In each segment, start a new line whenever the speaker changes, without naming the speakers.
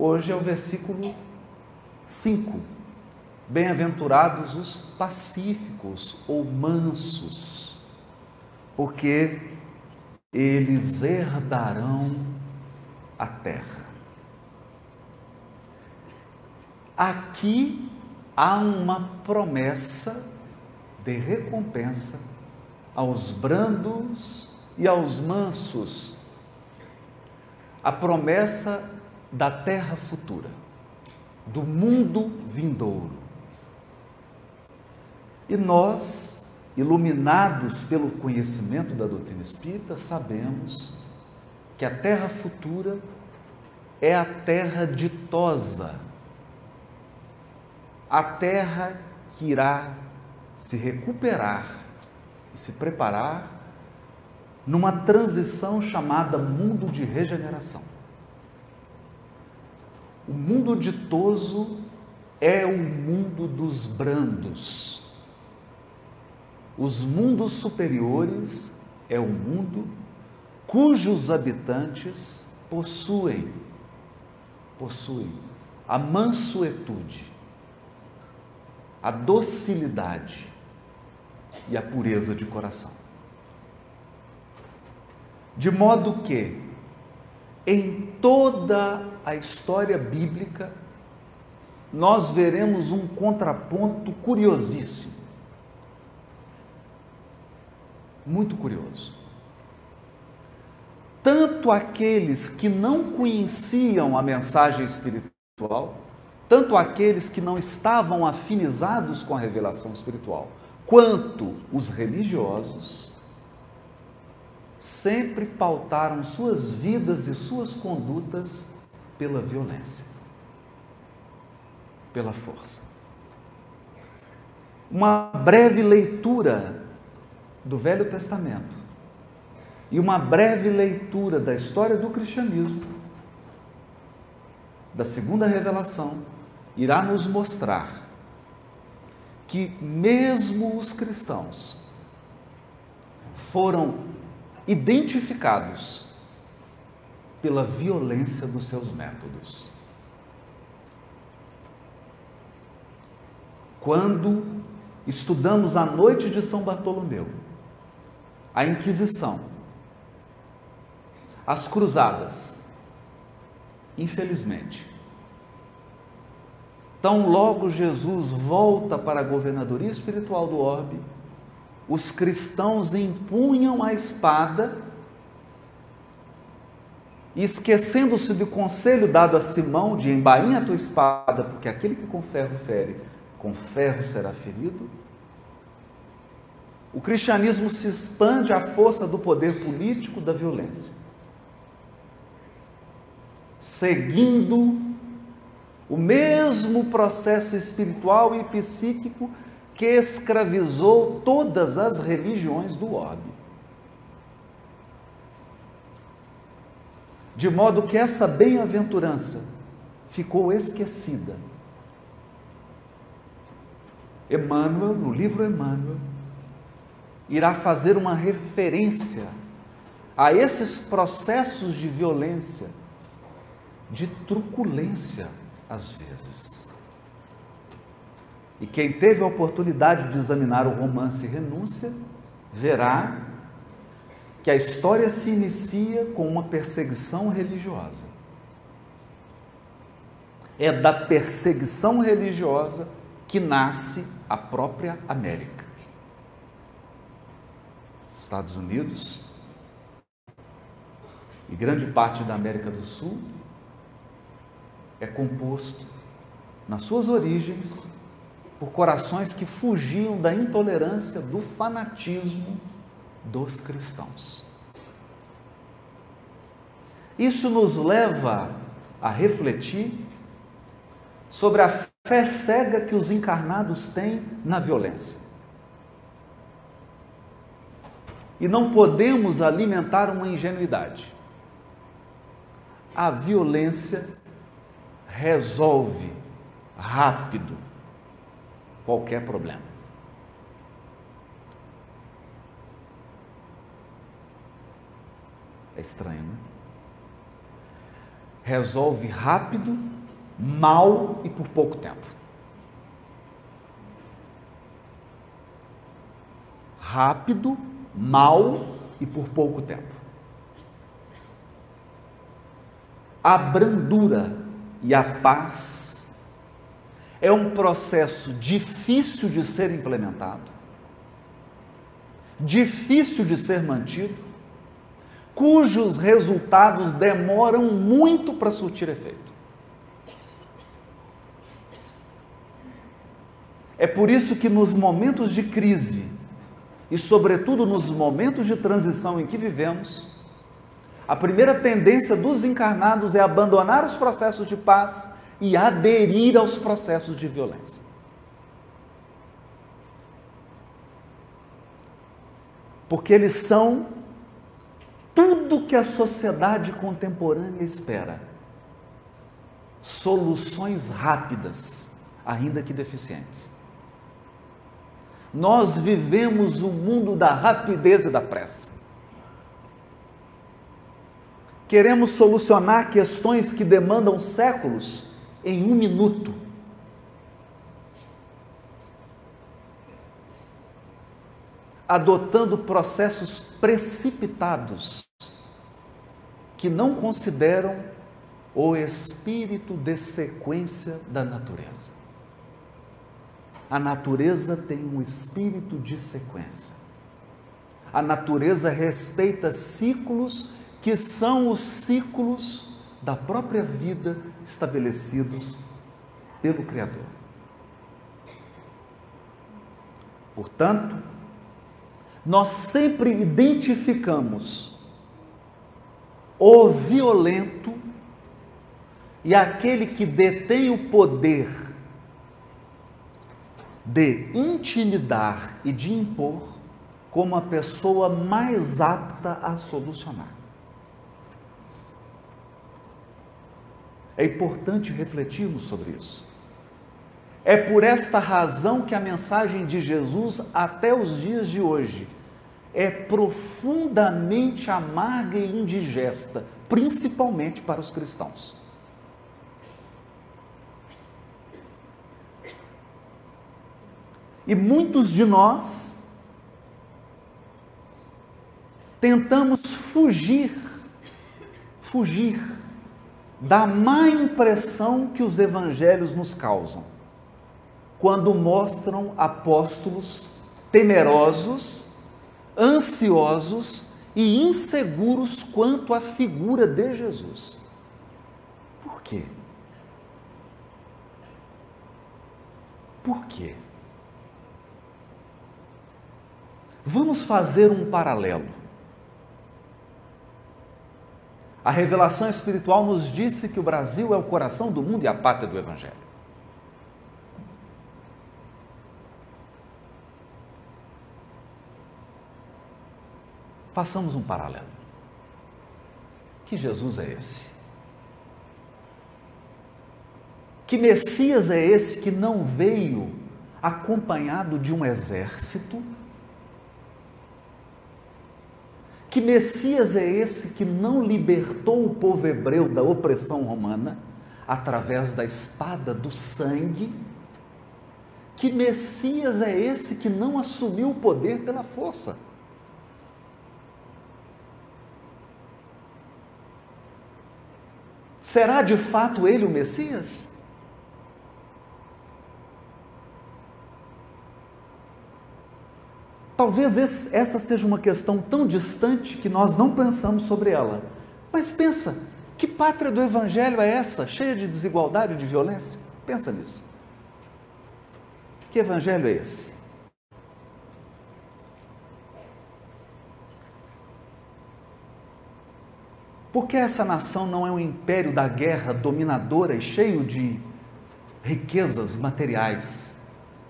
Hoje é o versículo 5. Bem-aventurados os pacíficos ou mansos, porque eles herdarão a terra. Aqui há uma promessa de recompensa aos brandos e aos mansos. A promessa da terra futura, do mundo vindouro. E nós, iluminados pelo conhecimento da doutrina espírita, sabemos que a terra futura é a terra ditosa, a terra que irá se recuperar e se preparar numa transição chamada mundo de regeneração. O mundo ditoso é o mundo dos brandos. Os mundos superiores é o mundo cujos habitantes possuem possuem a mansuetude, a docilidade e a pureza de coração. De modo que, em toda a história bíblica, nós veremos um contraponto curiosíssimo. Muito curioso. Tanto aqueles que não conheciam a mensagem espiritual, tanto aqueles que não estavam afinizados com a revelação espiritual, quanto os religiosos, sempre pautaram suas vidas e suas condutas pela violência, pela força. Uma breve leitura do Velho Testamento e uma breve leitura da história do cristianismo, da segunda revelação, irá nos mostrar que mesmo os cristãos foram identificados pela violência dos seus métodos. Quando estudamos a noite de São Bartolomeu, a Inquisição, as cruzadas, infelizmente, Tão logo Jesus volta para a governadoria espiritual do orbe, os cristãos empunham a espada esquecendo-se do conselho dado a Simão de embainha a tua espada, porque aquele que com ferro fere, com ferro será ferido, o cristianismo se expande à força do poder político da violência, seguindo o mesmo processo espiritual e psíquico que escravizou todas as religiões do orbe. De modo que essa bem-aventurança ficou esquecida. Emmanuel, no livro Emmanuel, irá fazer uma referência a esses processos de violência, de truculência às vezes. E quem teve a oportunidade de examinar o romance Renúncia, verá que a história se inicia com uma perseguição religiosa. É da perseguição religiosa que nasce a própria América. Estados Unidos e grande parte da América do Sul é composto, nas suas origens, por corações que fugiam da intolerância, do fanatismo dos cristãos. Isso nos leva a refletir sobre a fé cega que os encarnados têm na violência. E não podemos alimentar uma ingenuidade. A violência resolve rápido qualquer problema. É estranho, né? resolve rápido, mal e por pouco tempo. Rápido, mal e por pouco tempo. A brandura e a paz é um processo difícil de ser implementado, difícil de ser mantido, cujos resultados demoram muito para surtir efeito. É por isso que nos momentos de crise, e sobretudo nos momentos de transição em que vivemos, a primeira tendência dos encarnados é abandonar os processos de paz e aderir aos processos de violência. Porque eles são tudo que a sociedade contemporânea espera. Soluções rápidas, ainda que deficientes. Nós vivemos o mundo da rapidez e da pressa. Queremos solucionar questões que demandam séculos em um minuto. Adotando processos precipitados que não consideram o espírito de sequência da natureza. A natureza tem um espírito de sequência. A natureza respeita ciclos que são os ciclos da própria vida estabelecidos pelo Criador. Portanto, nós sempre identificamos o violento e aquele que detém o poder de intimidar e de impor como a pessoa mais apta a solucionar. É importante refletirmos sobre isso. É por esta razão que a mensagem de Jesus, até os dias de hoje, é profundamente amarga e indigesta, principalmente para os cristãos. E muitos de nós tentamos fugir, fugir da má impressão que os evangelhos nos causam, quando mostram apóstolos temerosos ansiosos e inseguros quanto à figura de Jesus. Por quê? Por quê? Vamos fazer um paralelo. A revelação espiritual nos disse que o Brasil é o coração do mundo e a pátria do Evangelho. Façamos um paralelo. Que Jesus é esse? Que Messias é esse que não veio acompanhado de um exército? Que Messias é esse que não libertou o povo hebreu da opressão romana através da espada do sangue? Que Messias é esse que não assumiu o poder pela força? Será de fato ele o Messias? Talvez esse, essa seja uma questão tão distante que nós não pensamos sobre ela. Mas pensa, que pátria do Evangelho é essa, cheia de desigualdade e de violência? Pensa nisso. Que Evangelho é esse? Por que essa nação não é um império da guerra dominadora e cheio de riquezas materiais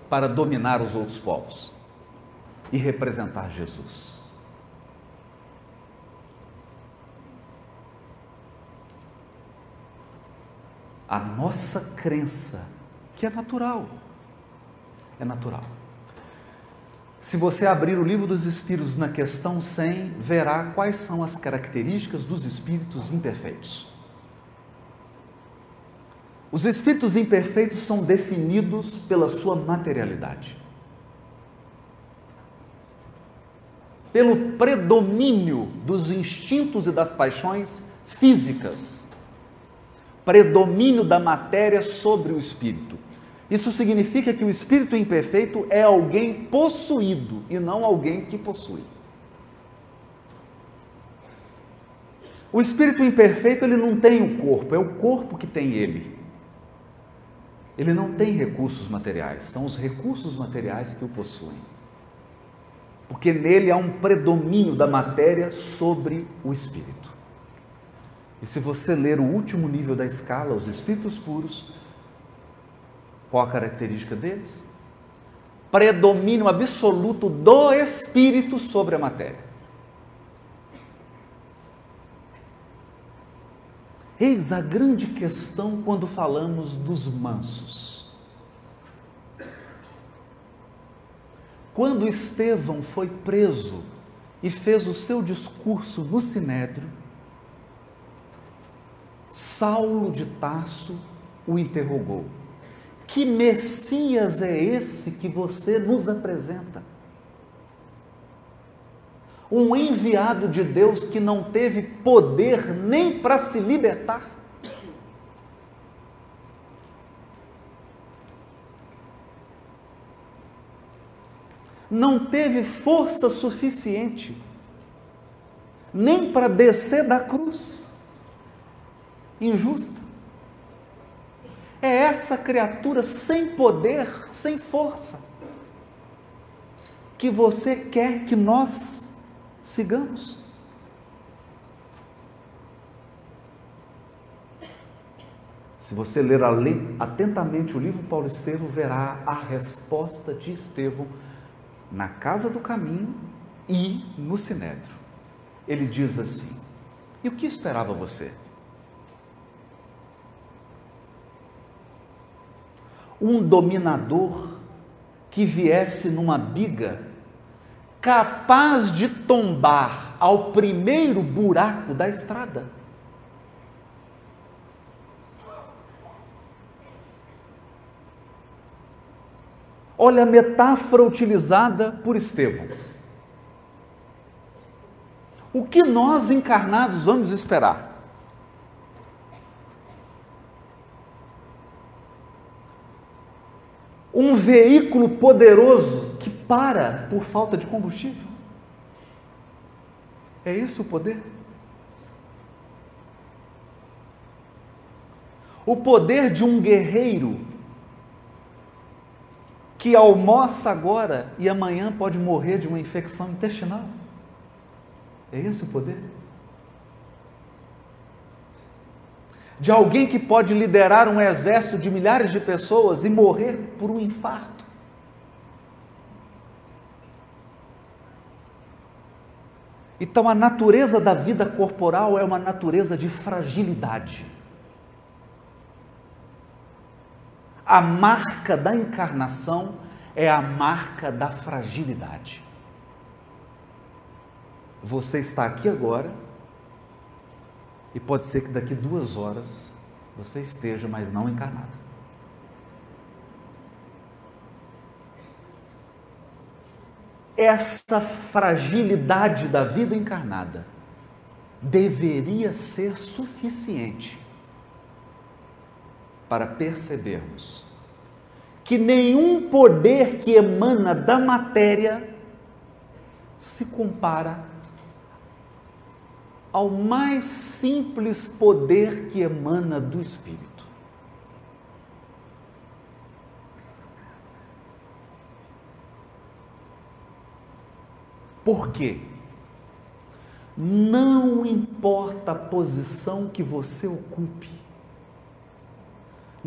para dominar os outros povos e representar Jesus? A nossa crença, que é natural, é natural se você abrir o livro dos Espíritos na questão 100, verá quais são as características dos espíritos imperfeitos. Os espíritos imperfeitos são definidos pela sua materialidade. Pelo predomínio dos instintos e das paixões físicas. Predomínio da matéria sobre o espírito. Isso significa que o espírito imperfeito é alguém possuído e não alguém que possui. O espírito imperfeito ele não tem o corpo, é o corpo que tem ele. Ele não tem recursos materiais, são os recursos materiais que o possuem. Porque nele há um predomínio da matéria sobre o espírito. E se você ler o último nível da escala, os espíritos puros, qual a característica deles? Predomínio absoluto do espírito sobre a matéria. Eis a grande questão quando falamos dos mansos. Quando Estevão foi preso e fez o seu discurso no Sinédrio, Saulo de Tarso o interrogou: Que Messias é esse que você nos apresenta? um enviado de Deus que não teve poder nem para se libertar. Não teve força suficiente nem para descer da cruz injusta. É essa criatura sem poder, sem força, que você quer que nós sigamos. Se você ler atentamente o livro Paulo Estevão, verá a resposta de Estevão na casa do caminho e no sinédrio. Ele diz assim: E o que esperava você? Um dominador que viesse numa biga capaz de tombar ao primeiro buraco da estrada. Olha a metáfora utilizada por Estevão. O que nós encarnados vamos esperar? Um veículo poderoso para por falta de combustível. É esse o poder? O poder de um guerreiro que almoça agora e amanhã pode morrer de uma infecção intestinal. É esse o poder? De alguém que pode liderar um exército de milhares de pessoas e morrer por um infarto. Então, a natureza da vida corporal é uma natureza de fragilidade. A marca da encarnação é a marca da fragilidade. Você está aqui agora e pode ser que daqui duas horas você esteja, mas não encarnado. essa fragilidade da vida encarnada deveria ser suficiente para percebermos que nenhum poder que emana da matéria se compara ao mais simples poder que emana do Espírito. Por quê? Não importa a posição que você ocupe,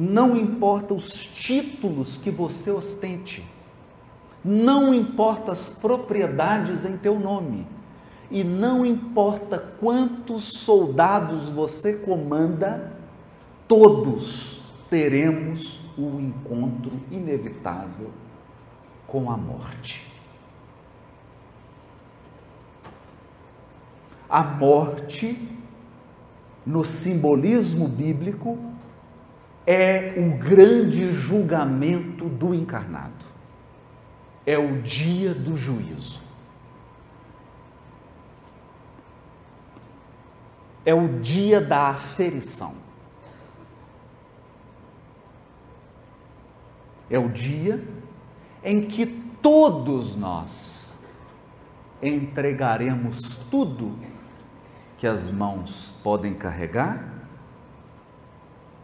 não importa os títulos que você ostente, não importa as propriedades em teu nome, e não importa quantos soldados você comanda, todos teremos o um encontro inevitável com a morte. a morte, no simbolismo bíblico, é o grande julgamento do encarnado. É o dia do juízo. É o dia da aferição. É o dia em que todos nós entregaremos tudo que as mãos podem carregar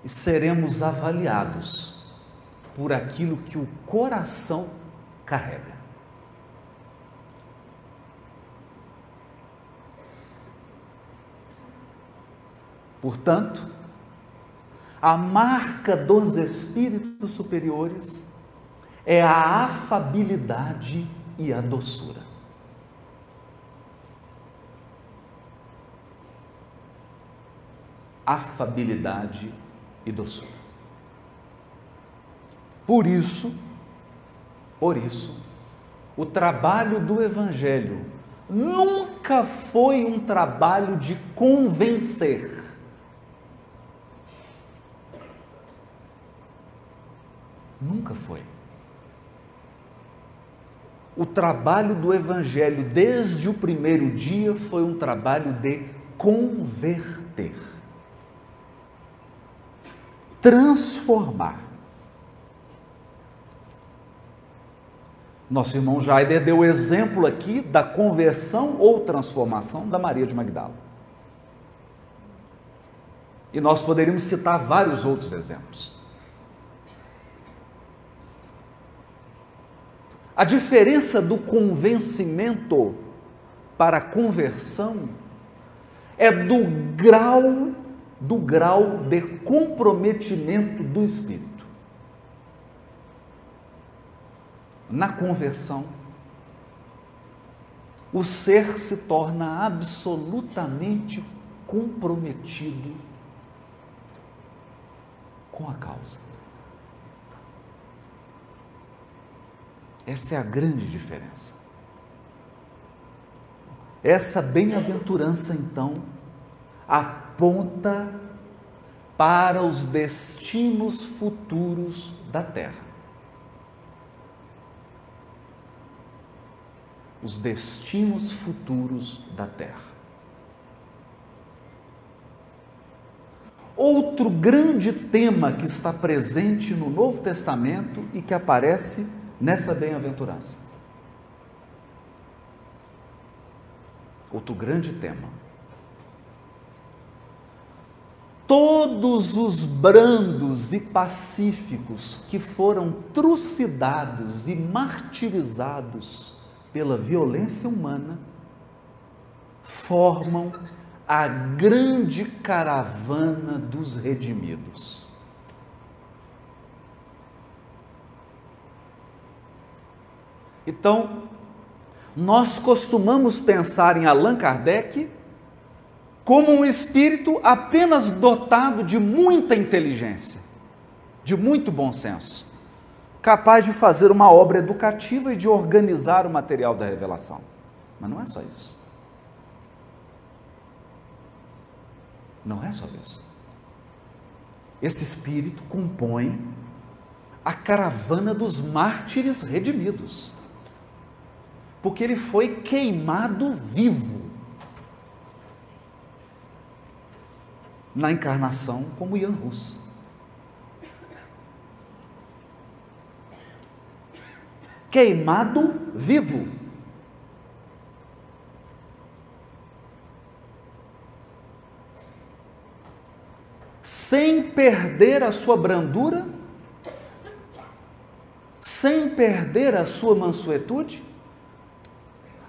e seremos avaliados por aquilo que o coração carrega. Portanto, a marca dos espíritos superiores é a afabilidade e a doçura. Afabilidade e doçura. Por isso, por isso, o trabalho do Evangelho nunca foi um trabalho de convencer. Nunca foi o trabalho do Evangelho desde o primeiro dia foi um trabalho de converter, transformar. Nosso irmão Jaider deu o exemplo aqui da conversão ou transformação da Maria de Magdala. E nós poderíamos citar vários outros exemplos. A diferença do convencimento para a conversão é do grau do grau de comprometimento do espírito. Na conversão, o ser se torna absolutamente comprometido com a causa. Essa é a grande diferença. Essa bem-aventurança, então, aponta para os destinos futuros da terra. Os destinos futuros da terra. Outro grande tema que está presente no Novo Testamento e que aparece nessa bem-aventurança. Outro grande tema. Todos os brandos e pacíficos que foram trucidados e martirizados pela violência humana formam a grande caravana dos redimidos. Então, nós costumamos pensar em Allan Kardec como um espírito apenas dotado de muita inteligência, de muito bom senso, capaz de fazer uma obra educativa e de organizar o material da revelação. Mas não é só isso. Não é só isso. Esse espírito compõe a caravana dos mártires redimidos porque ele foi queimado vivo na encarnação como Ian Rus. Queimado vivo. Sem perder a sua brandura, sem perder a sua mansuetude,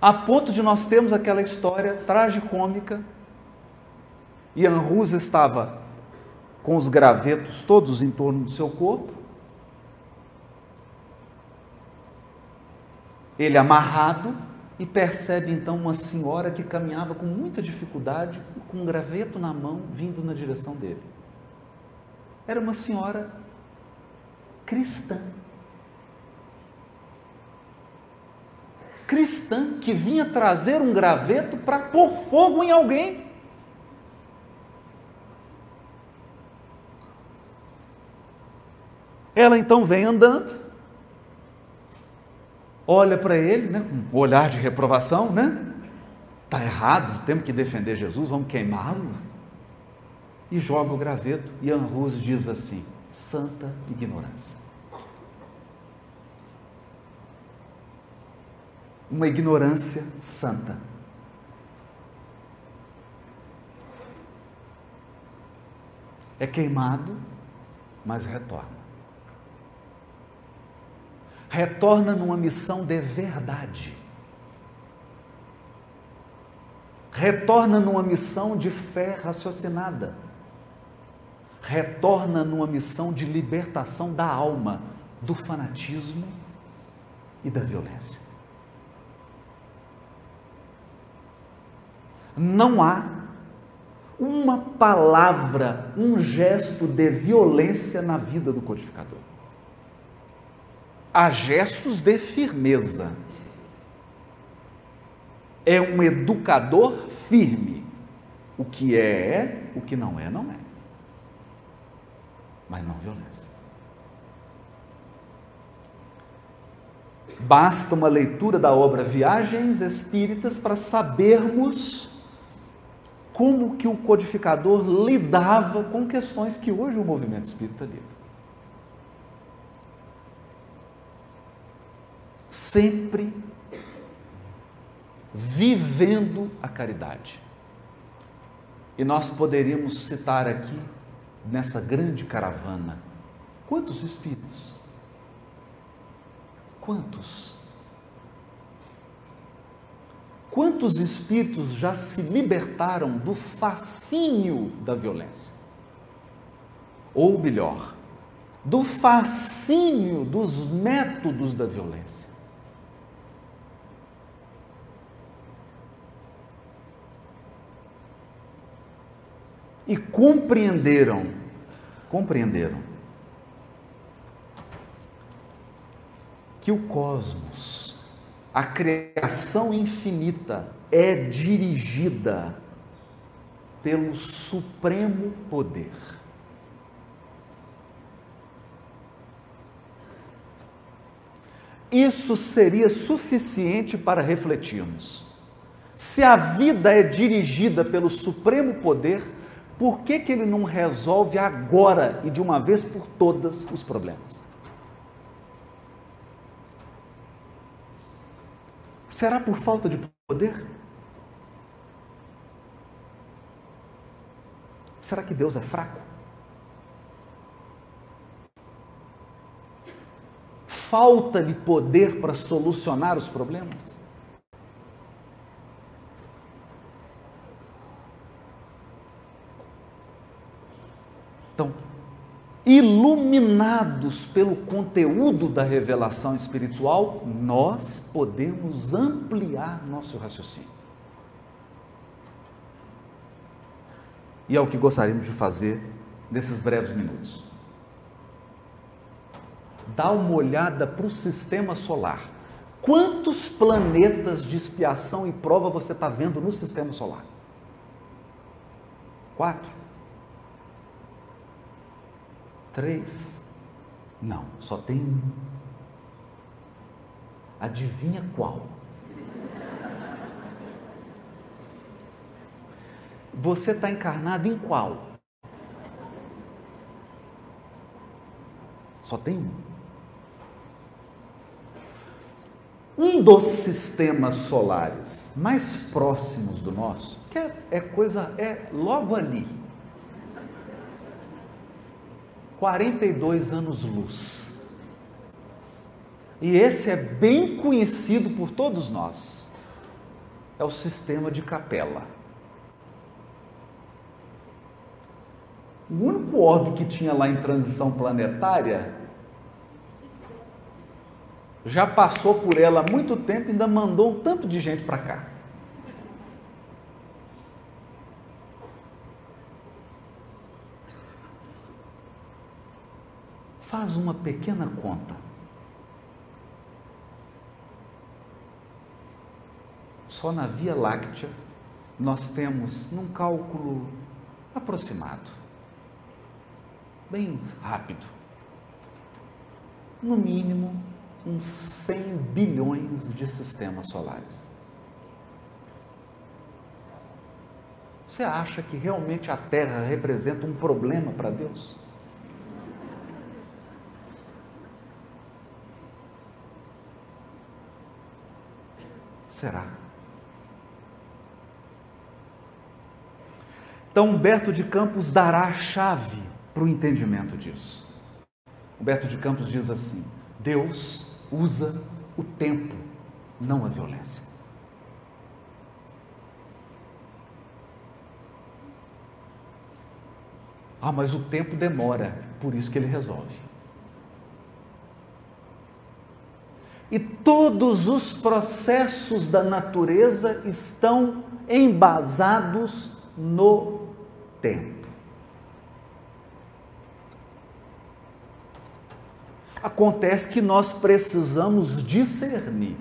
a ponto de nós termos aquela história tragicômica. Ian Rus estava com os gravetos todos em torno do seu corpo, ele amarrado, e percebe então uma senhora que caminhava com muita dificuldade, com um graveto na mão, vindo na direção dele. Era uma senhora cristã. cristã que vinha trazer um graveto para pôr fogo em alguém. Ela então vem andando, olha para ele, né, com um olhar de reprovação, né? Está errado, temos que defender Jesus, vamos queimá-lo. E joga o graveto, e Anrus diz assim: santa ignorância. Uma ignorância santa. É queimado, mas retorna. Retorna numa missão de verdade. Retorna numa missão de fé raciocinada retorna numa missão de libertação da alma do fanatismo e da violência. Não há uma palavra, um gesto de violência na vida do codificador. Há gestos de firmeza. É um educador firme. O que é, é, o que não é, não é mas não violência. Basta uma leitura da obra Viagens Espíritas para sabermos como que o codificador lidava com questões que hoje o movimento espírita lida. Sempre vivendo a caridade. E nós poderíamos citar aqui nessa grande caravana? Quantos espíritos? Quantos? Quantos espíritos já se libertaram do fascínio da violência? Ou melhor, do fascínio dos métodos da violência? E compreenderam, compreenderam que o cosmos, a criação infinita, é dirigida pelo supremo poder. Isso seria suficiente para refletirmos. Se a vida é dirigida pelo supremo poder, por que, que ele não resolve agora e de uma vez por todas os problemas? Será por falta de poder? Será que Deus é fraco? Falta-lhe poder para solucionar os problemas? Então, iluminados pelo conteúdo da revelação espiritual, nós podemos ampliar nosso raciocínio. E é o que gostaríamos de fazer nesses breves minutos. Dá uma olhada para o sistema solar. Quantos planetas de expiação e prova você está vendo no sistema solar? Quatro. Três? Não, só tem um. Adivinha qual? Você está encarnado em qual? Só tem um. Um dos sistemas solares mais próximos do nosso, que é, é coisa, é logo ali, 42 anos-luz. E esse é bem conhecido por todos nós. É o sistema de capela. O único orbe que tinha lá em transição planetária já passou por ela há muito tempo e ainda mandou um tanto de gente para cá. Faz uma pequena conta. Só na Via Láctea nós temos, num cálculo aproximado, bem rápido, no mínimo, uns 100 bilhões de sistemas solares. Você acha que realmente a Terra representa um problema para Deus? Será? Então, Humberto de Campos dará a chave para o entendimento disso. Humberto de Campos diz assim: Deus usa o tempo, não a violência. Ah, mas o tempo demora, por isso que ele resolve. E todos os processos da natureza estão embasados no tempo. Acontece que nós precisamos discernir.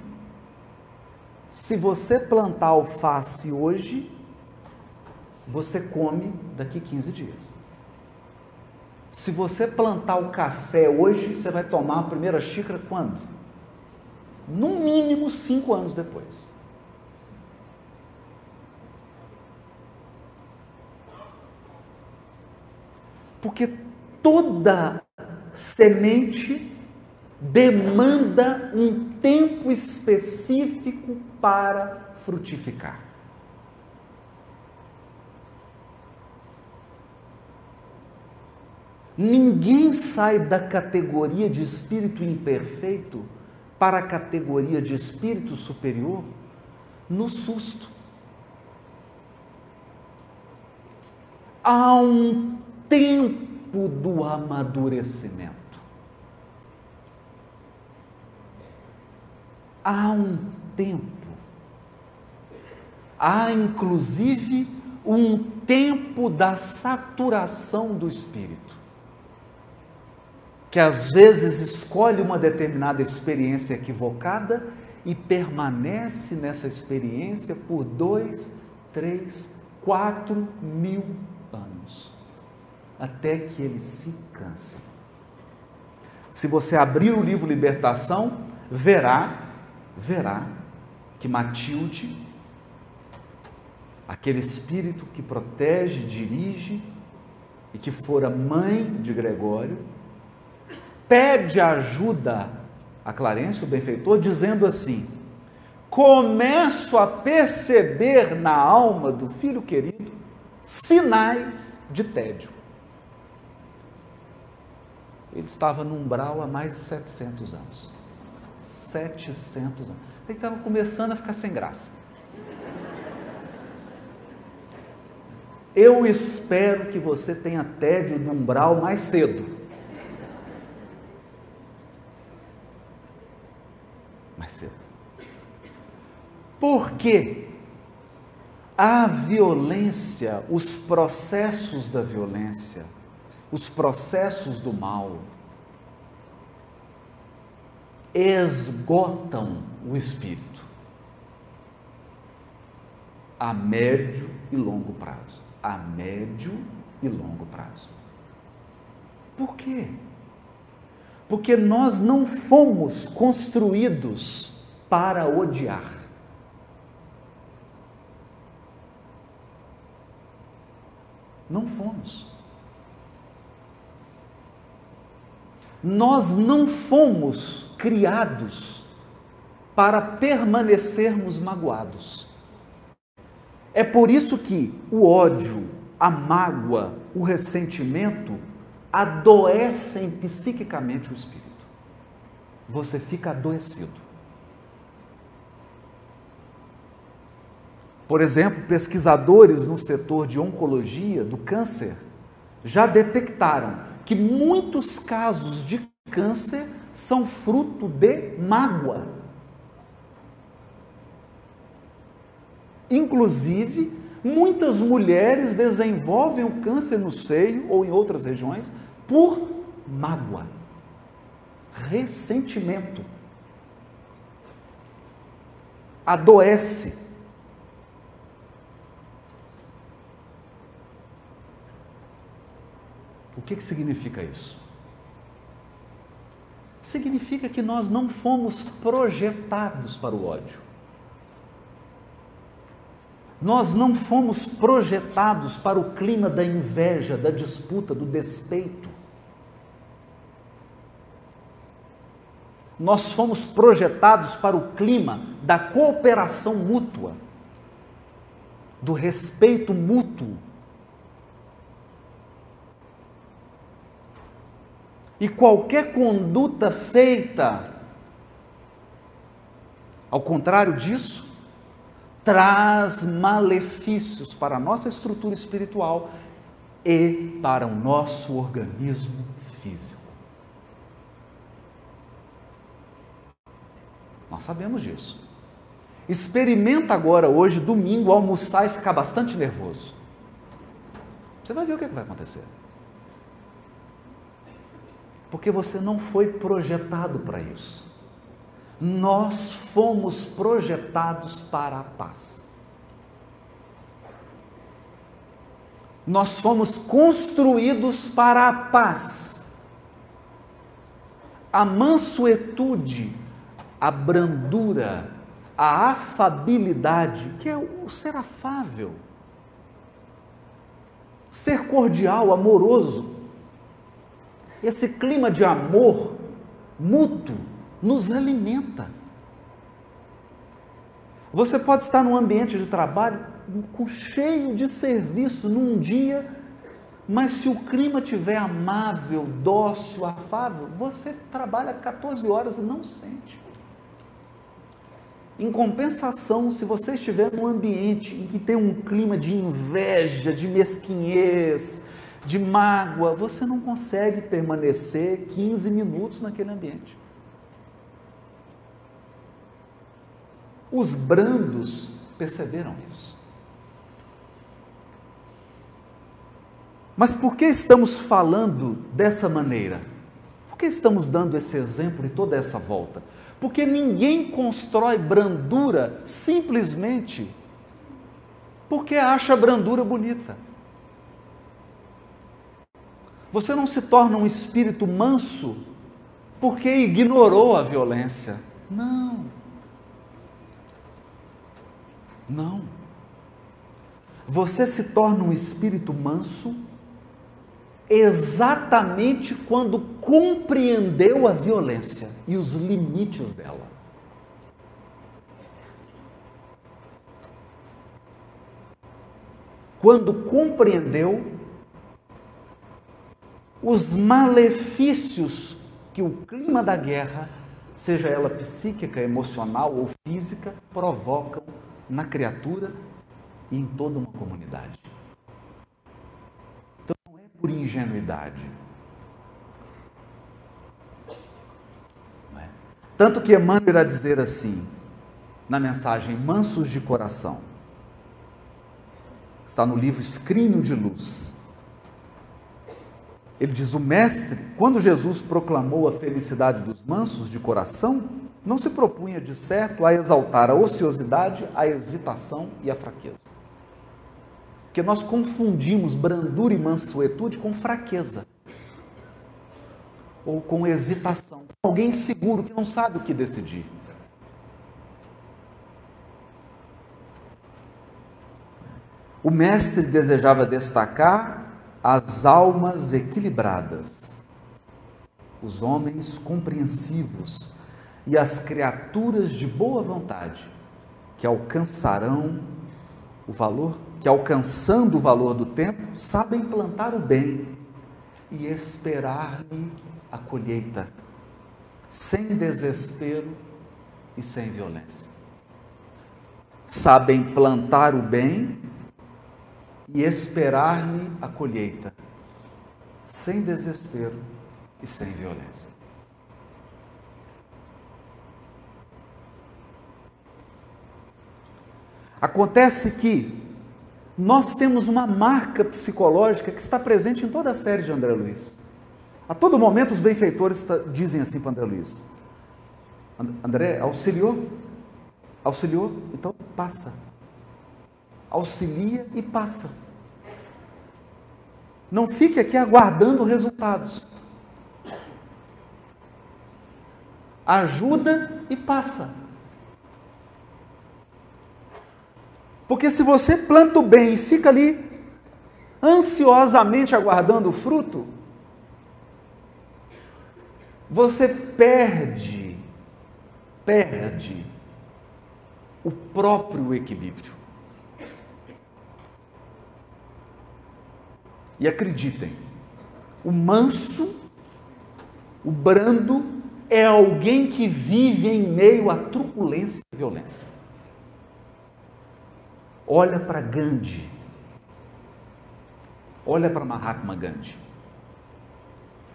Se você plantar alface hoje, você come daqui 15 dias. Se você plantar o café hoje, você vai tomar a primeira xícara quando? No mínimo cinco anos depois. Porque toda semente demanda um tempo específico para frutificar. Ninguém sai da categoria de espírito imperfeito para a categoria de espírito superior no susto. Há um tempo do amadurecimento. Há um tempo. Há inclusive um tempo da saturação do espírito que às vezes escolhe uma determinada experiência equivocada e permanece nessa experiência por dois, três, quatro mil anos, até que ele se cansa. Se você abrir o livro Libertação, verá, verá que Matilde, aquele espírito que protege, dirige e que fora mãe de Gregório, pede ajuda a Clarence, o benfeitor, dizendo assim: Começo a perceber na alma do filho querido sinais de tédio. Ele estava no umbral há mais de 700 anos. 700 anos. Ele estava começando a ficar sem graça. Eu espero que você tenha tédio no umbral mais cedo. Mais cedo. Porque a violência, os processos da violência, os processos do mal, esgotam o espírito a médio e longo prazo. A médio e longo prazo. Por quê? Porque nós não fomos construídos para odiar. Não fomos. Nós não fomos criados para permanecermos magoados. É por isso que o ódio, a mágoa, o ressentimento adoecem psiquicamente o espírito. Você fica adoecido. Por exemplo, pesquisadores no setor de oncologia do câncer já detectaram que muitos casos de câncer são fruto de mágoa. Inclusive, muitas mulheres desenvolvem o câncer no seio ou em outras regiões por mágoa, ressentimento. Adoece. O que, que significa isso? significa que nós não fomos projetados para o ódio. Nós não fomos projetados para o clima da inveja, da disputa, do despeito. Nós fomos projetados para o clima da cooperação mútua, do respeito mútuo. E qualquer conduta feita ao contrário disso, traz malefícios para a nossa estrutura espiritual e para o nosso organismo físico. Nós sabemos disso. Experimenta agora, hoje, domingo, almoçar e ficar bastante nervoso. Você vai ver o que vai acontecer. Porque você não foi projetado para isso. Nós fomos projetados para a paz. Nós fomos construídos para a paz. A mansuetude, a brandura, a afabilidade, que é o ser afável, ser cordial, amoroso, esse clima de amor mútuo nos alimenta. Você pode estar num ambiente de trabalho com cheio de serviço num dia, mas se o clima tiver amável, dócil, afável, você trabalha 14 horas e não sente. Em compensação, se você estiver num ambiente em que tem um clima de inveja, de mesquinhez, de mágoa, você não consegue permanecer 15 minutos naquele ambiente. Os brandos perceberam isso. Mas por que estamos falando dessa maneira? Por que estamos dando esse exemplo e toda essa volta? Porque ninguém constrói brandura simplesmente porque acha a brandura bonita. Você não se torna um espírito manso porque ignorou a violência. Não. Não. Você se torna um espírito manso exatamente quando compreendeu a violência e os limites dela. Quando compreendeu os malefícios que o clima da guerra, seja ela psíquica, emocional ou física, provocam na criatura e em toda uma comunidade. Por ingenuidade. É? Tanto que Emmanuel irá dizer assim, na mensagem Mansos de Coração, está no livro Escrínio de Luz. Ele diz: O Mestre, quando Jesus proclamou a felicidade dos mansos de coração, não se propunha, de certo, a exaltar a ociosidade, a hesitação e a fraqueza. Porque nós confundimos brandura e mansuetude com fraqueza. Ou com hesitação. Alguém seguro que não sabe o que decidir. O mestre desejava destacar as almas equilibradas, os homens compreensivos, e as criaturas de boa vontade que alcançarão o valor, que alcançando o valor do tempo, sabem plantar o bem e esperar-lhe a colheita, sem desespero e sem violência. Sabem plantar o bem e esperar-lhe a colheita, sem desespero e sem violência. Acontece que nós temos uma marca psicológica que está presente em toda a série de André Luiz. A todo momento os benfeitores dizem assim para André Luiz: André, auxiliou? Auxiliou? Então passa. Auxilia e passa. Não fique aqui aguardando resultados. ajuda e passa. Porque se você planta o bem e fica ali ansiosamente aguardando o fruto, você perde, perde o próprio equilíbrio. E acreditem, o manso, o brando, é alguém que vive em meio à truculência e violência. Olha para Gandhi. Olha para Mahatma Gandhi.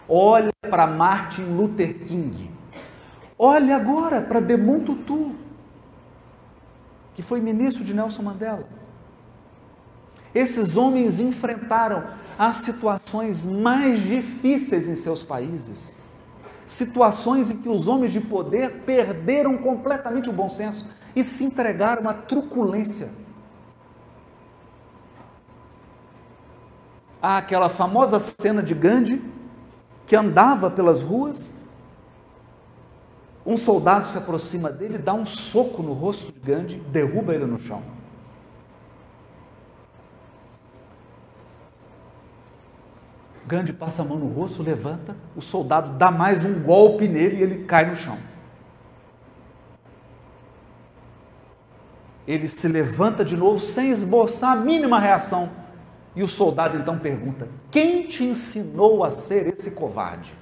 Olha para Martin Luther King. Olha agora para Demont Tutu, que foi ministro de Nelson Mandela. Esses homens enfrentaram as situações mais difíceis em seus países. Situações em que os homens de poder perderam completamente o bom senso e se entregaram à truculência. Há aquela famosa cena de Gandhi que andava pelas ruas. Um soldado se aproxima dele, dá um soco no rosto de Gandhi, derruba ele no chão. Gandhi passa a mão no rosto, levanta, o soldado dá mais um golpe nele e ele cai no chão. Ele se levanta de novo sem esboçar a mínima reação. E o soldado então pergunta: Quem te ensinou a ser esse covarde?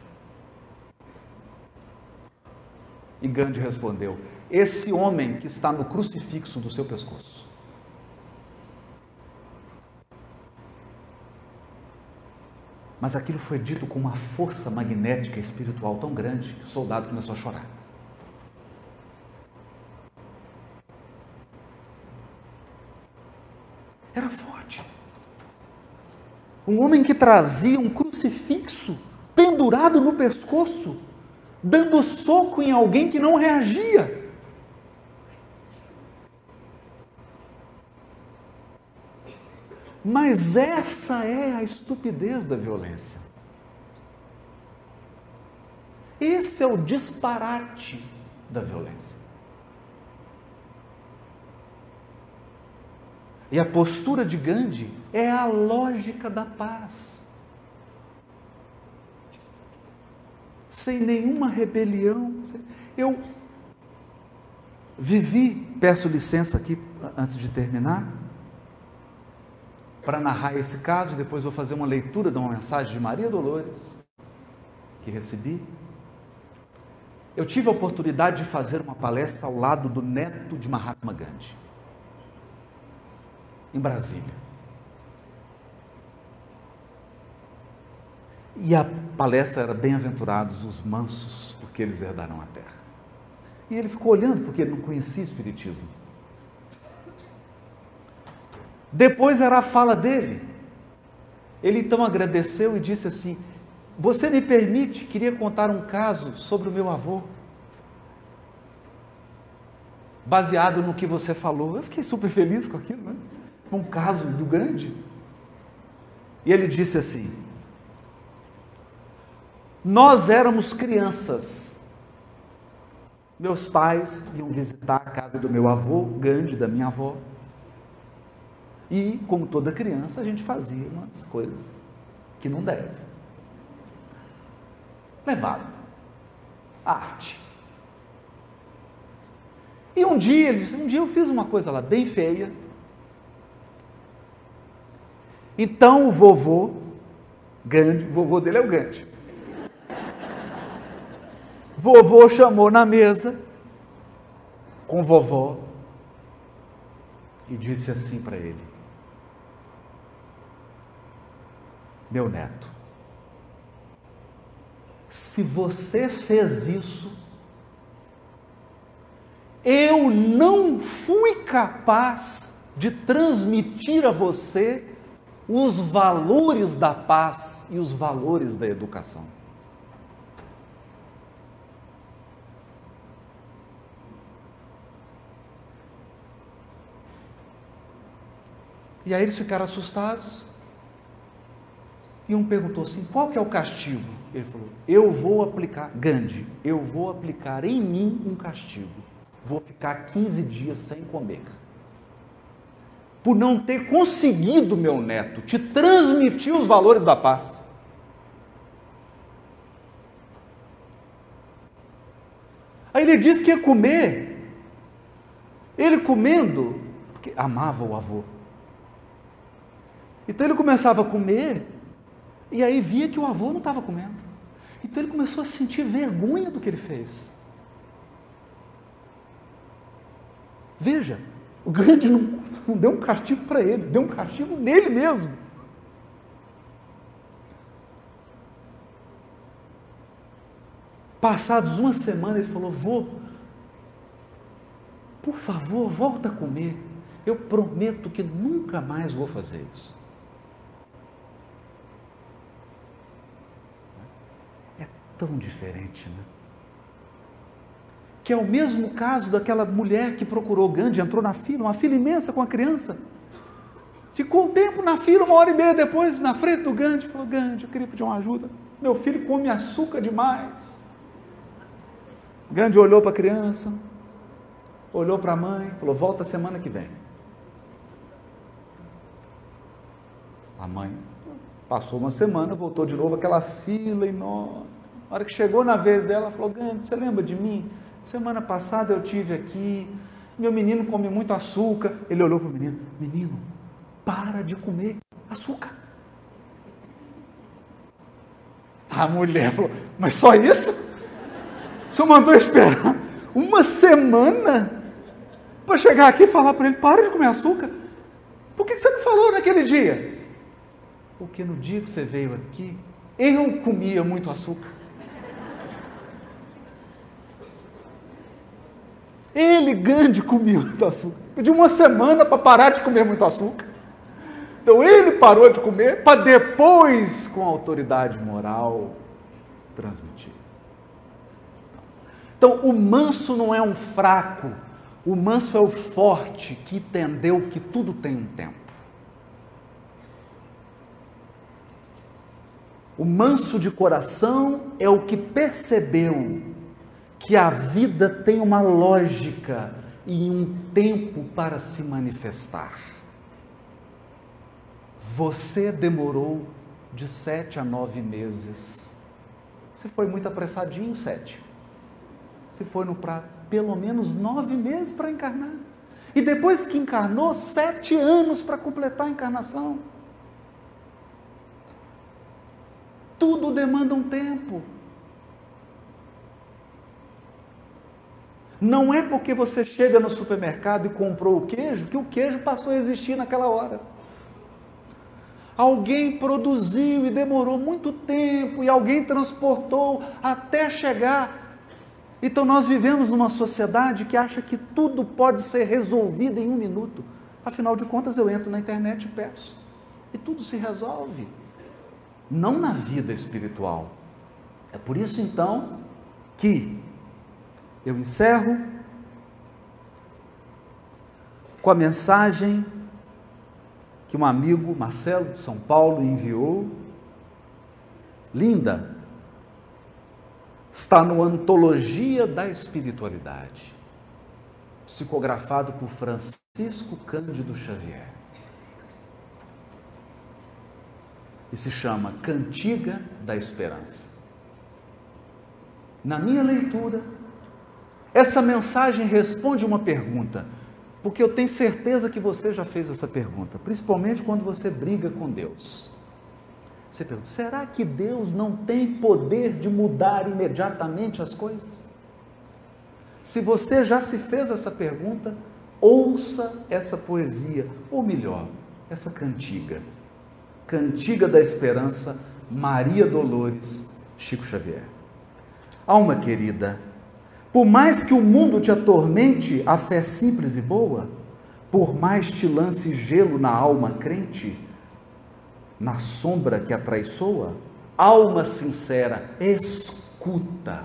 E Gandhi respondeu: Esse homem que está no crucifixo do seu pescoço. Mas aquilo foi dito com uma força magnética espiritual tão grande que o soldado começou a chorar. Era forte. Um homem que trazia um crucifixo pendurado no pescoço, dando soco em alguém que não reagia. Mas essa é a estupidez da violência. Esse é o disparate da violência. E a postura de Gandhi é a lógica da paz. Sem nenhuma rebelião. Eu vivi, peço licença aqui antes de terminar, para narrar esse caso, depois vou fazer uma leitura de uma mensagem de Maria Dolores, que recebi. Eu tive a oportunidade de fazer uma palestra ao lado do neto de Mahatma Gandhi, em Brasília. E a palestra era Bem-aventurados os mansos, porque eles herdarão a terra. E ele ficou olhando, porque ele não conhecia Espiritismo. Depois era a fala dele. Ele então agradeceu e disse assim: Você me permite? Queria contar um caso sobre o meu avô. Baseado no que você falou. Eu fiquei super feliz com aquilo, né? Um caso do grande. E ele disse assim: Nós éramos crianças. Meus pais iam visitar a casa do meu avô, Gandhi, da minha avó. E, como toda criança, a gente fazia umas coisas que não deve. Levado. Arte. E um dia, ele disse, um dia eu fiz uma coisa lá bem feia. Então o vovô, grande, o vovô dele é o grande. Vovô chamou na mesa com vovó e disse assim para ele: meu neto, se você fez isso, eu não fui capaz de transmitir a você os valores da paz e os valores da educação. E aí eles ficaram assustados. E um perguntou assim: qual que é o castigo? Ele falou: eu vou aplicar, Gandhi, eu vou aplicar em mim um castigo. Vou ficar 15 dias sem comer. Por não ter conseguido, meu neto, te transmitir os valores da paz. Aí ele disse que ia comer. Ele comendo, porque amava o avô. Então ele começava a comer, e aí via que o avô não estava comendo. Então ele começou a sentir vergonha do que ele fez. Veja, o grande não, não deu um castigo para ele, deu um castigo nele mesmo. Passados uma semana, ele falou: Vô, por favor, volta a comer. Eu prometo que nunca mais vou fazer isso. É tão diferente, né? Que é o mesmo caso daquela mulher que procurou Gandhi, entrou na fila, uma fila imensa com a criança. Ficou um tempo na fila, uma hora e meia depois, na frente do Gandhi, falou: Gandhi, eu queria pedir uma ajuda. Meu filho come açúcar demais. Grande olhou para a criança, olhou para a mãe, falou: volta semana que vem. A mãe passou uma semana, voltou de novo, aquela fila enorme. Na hora que chegou na vez dela, falou: Gandhi, você lembra de mim? Semana passada eu tive aqui, meu menino come muito açúcar. Ele olhou para o menino: Menino, para de comer açúcar. A mulher falou: Mas só isso? Senhor mandou esperar uma semana para chegar aqui e falar para ele: para de comer açúcar. Por que você não falou naquele dia? Porque no dia que você veio aqui, eu comia muito açúcar. Ele, Gandhi, comia muito açúcar. Pediu uma semana para parar de comer muito açúcar. Então ele parou de comer para depois, com autoridade moral, transmitir. Então, o manso não é um fraco, o manso é o forte que entendeu que tudo tem um tempo. O manso de coração é o que percebeu que a vida tem uma lógica e um tempo para se manifestar. Você demorou de sete a nove meses. Você foi muito apressadinho, sete se foi no para pelo menos nove meses para encarnar. E depois que encarnou, sete anos para completar a encarnação. Tudo demanda um tempo. Não é porque você chega no supermercado e comprou o queijo que o queijo passou a existir naquela hora. Alguém produziu e demorou muito tempo, e alguém transportou até chegar então nós vivemos numa sociedade que acha que tudo pode ser resolvido em um minuto. Afinal de contas, eu entro na internet e peço. E tudo se resolve. Não na vida espiritual. É por isso então que eu encerro com a mensagem que um amigo, Marcelo de São Paulo, enviou. Linda, está no Antologia da Espiritualidade, psicografado por Francisco Cândido Xavier. E se chama Cantiga da Esperança. Na minha leitura, essa mensagem responde uma pergunta, porque eu tenho certeza que você já fez essa pergunta, principalmente quando você briga com Deus. Você pergunta, será que Deus não tem poder de mudar imediatamente as coisas? Se você já se fez essa pergunta, ouça essa poesia, ou melhor, essa cantiga. Cantiga da Esperança, Maria Dolores, Chico Xavier. Alma querida, por mais que o mundo te atormente, a fé simples e boa, por mais te lance gelo na alma crente, na sombra que a traiçoa, alma sincera, escuta.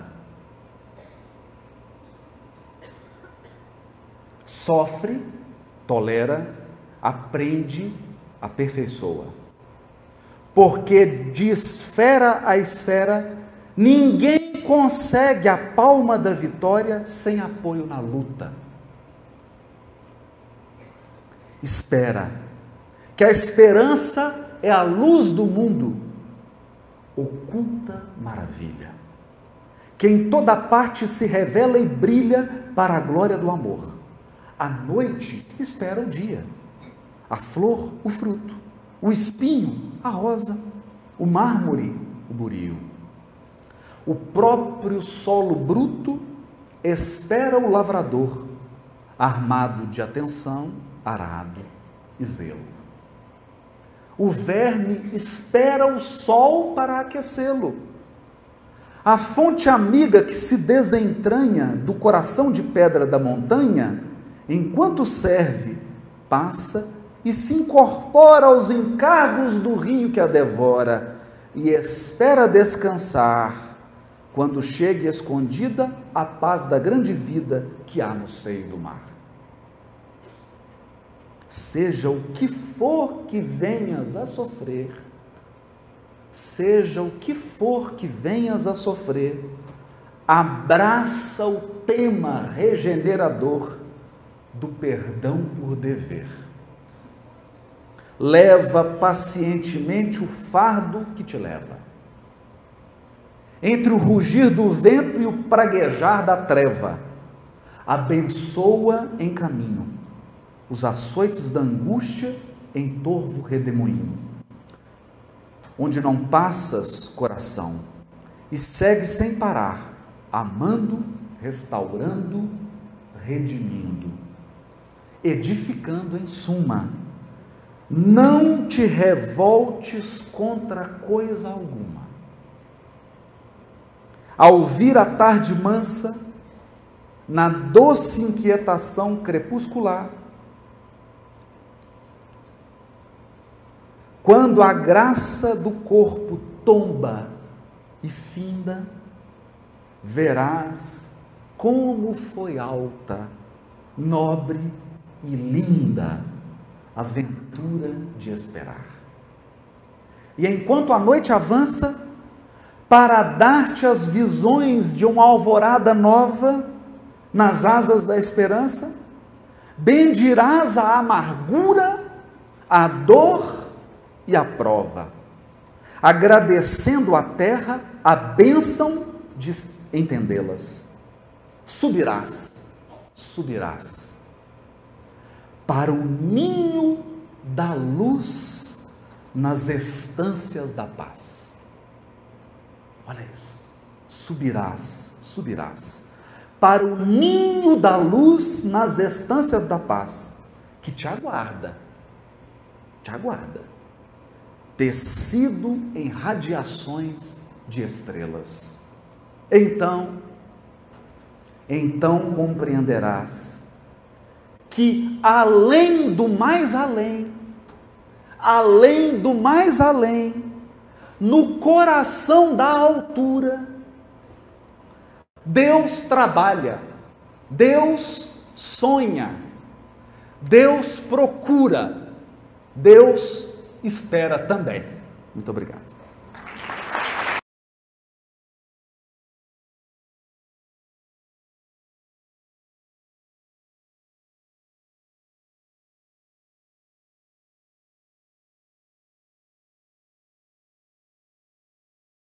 Sofre, tolera, aprende, aperfeiçoa. porque de esfera a esfera, ninguém consegue a palma da vitória sem apoio na luta. Espera, que a esperança é a luz do mundo, oculta maravilha, que em toda parte se revela e brilha para a glória do amor. A noite espera o dia, a flor, o fruto, o espinho, a rosa, o mármore, o burio. O próprio solo bruto espera o lavrador, armado de atenção, arado e zelo. O verme espera o sol para aquecê-lo. A fonte amiga que se desentranha do coração de pedra da montanha, enquanto serve, passa e se incorpora aos encargos do rio que a devora e espera descansar quando chegue escondida a paz da grande vida que há no seio do mar. Seja o que for que venhas a sofrer, seja o que for que venhas a sofrer, abraça o tema regenerador do perdão por dever. Leva pacientemente o fardo que te leva. Entre o rugir do vento e o praguejar da treva, abençoa em caminho os açoites da angústia em torvo redemoinho. Onde não passas, coração, e segue sem parar, amando, restaurando, redimindo, edificando em suma. Não te revoltes contra coisa alguma. Ao vir a tarde mansa, na doce inquietação crepuscular, Quando a graça do corpo tomba e finda, verás como foi alta, nobre e linda a ventura de esperar. E enquanto a noite avança, para dar-te as visões de uma alvorada nova nas asas da esperança, bendirás a amargura, a dor e a prova, agradecendo à terra a bênção de entendê-las. Subirás, subirás para o ninho da luz nas estâncias da paz. Olha isso. Subirás, subirás para o ninho da luz nas estâncias da paz, que te aguarda. Te aguarda tecido em radiações de estrelas. Então, então compreenderás que além do mais além, além do mais além, no coração da altura, Deus trabalha, Deus sonha, Deus procura, Deus espera também. Muito obrigado.